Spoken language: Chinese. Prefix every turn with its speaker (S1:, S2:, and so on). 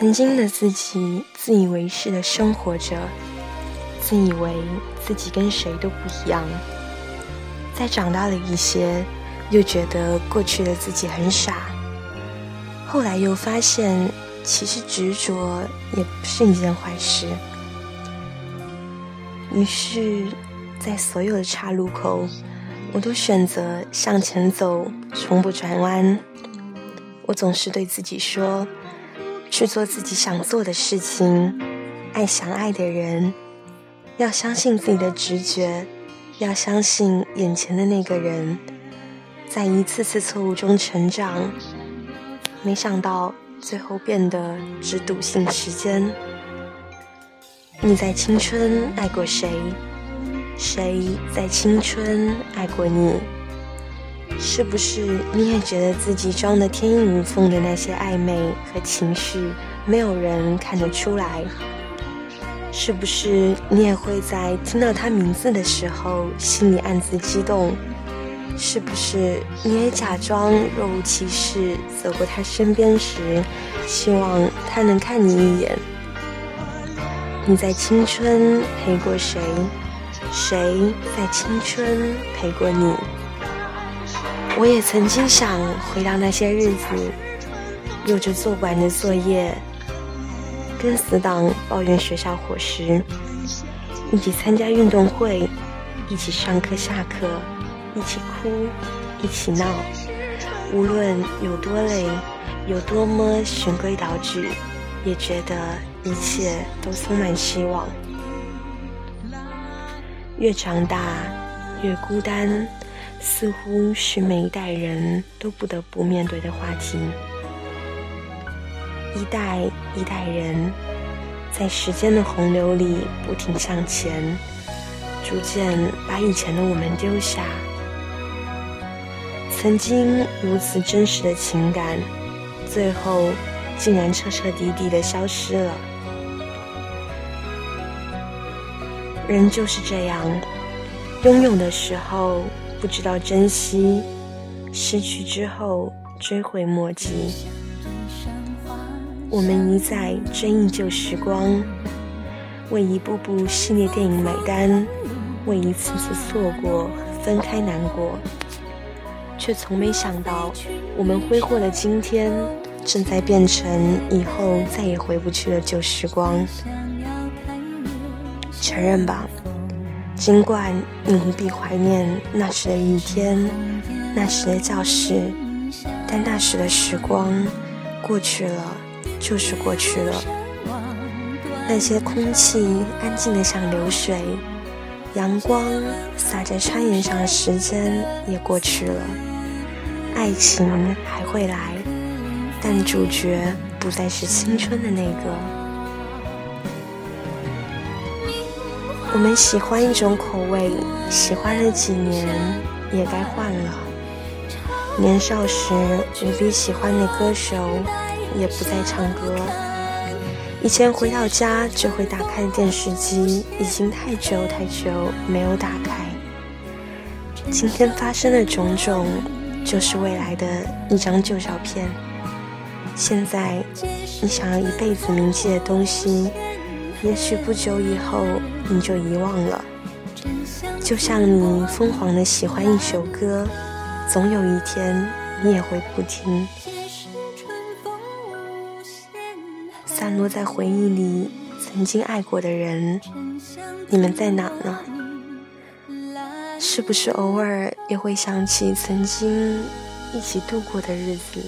S1: 曾经的自己自以为是的生活着，自以为自己跟谁都不一样。再长大了一些，又觉得过去的自己很傻。后来又发现，其实执着也不是一件坏事。于是，在所有的岔路口，我都选择向前走，从不转弯。我总是对自己说：去做自己想做的事情，爱想爱的人，要相信自己的直觉。要相信眼前的那个人，在一次次错误中成长。没想到最后变得只笃信时间。你在青春爱过谁？谁在青春爱过你？是不是你也觉得自己装的天衣无缝的那些暧昧和情绪，没有人看得出来？是不是你也会在听到他名字的时候心里暗自激动？是不是你也假装若无其事走过他身边时，希望他能看你一眼？你在青春陪过谁？谁在青春陪过你？我也曾经想回到那些日子，有着做不完的作业。跟死党抱怨学校伙食，一起参加运动会，一起上课下课，一起哭，一起闹。无论有多累，有多么循规蹈矩，也觉得一切都充满希望。越长大，越孤单，似乎是每一代人都不得不面对的话题。一代一代人，在时间的洪流里不停向前，逐渐把以前的我们丢下。曾经如此真实的情感，最后竟然彻彻底底的消失了。人就是这样，拥有的时候不知道珍惜，失去之后追悔莫及。我们一再追忆旧时光，为一部部系列电影买单，为一次次错过分开难过，却从没想到，我们挥霍的今天，正在变成以后再也回不去的旧时光。承认吧，尽管你无比怀念那时的雨天，那时的教室，但那时的时光过去了。就是过去了，那些空气安静的像流水，阳光洒在窗沿上的时间也过去了，爱情还会来，但主角不再是青春的那个。我们喜欢一种口味，喜欢了几年，也该换了。年少时无比喜欢的歌手。也不再唱歌。以前回到家就会打开电视机，已经太久太久没有打开。今天发生的种种，就是未来的一张旧照片。现在你想要一辈子铭记的东西，也许不久以后你就遗忘了。就像你疯狂的喜欢一首歌，总有一天你也会不听。散落在回忆里，曾经爱过的人，你们在哪呢？是不是偶尔也会想起曾经一起度过的日子？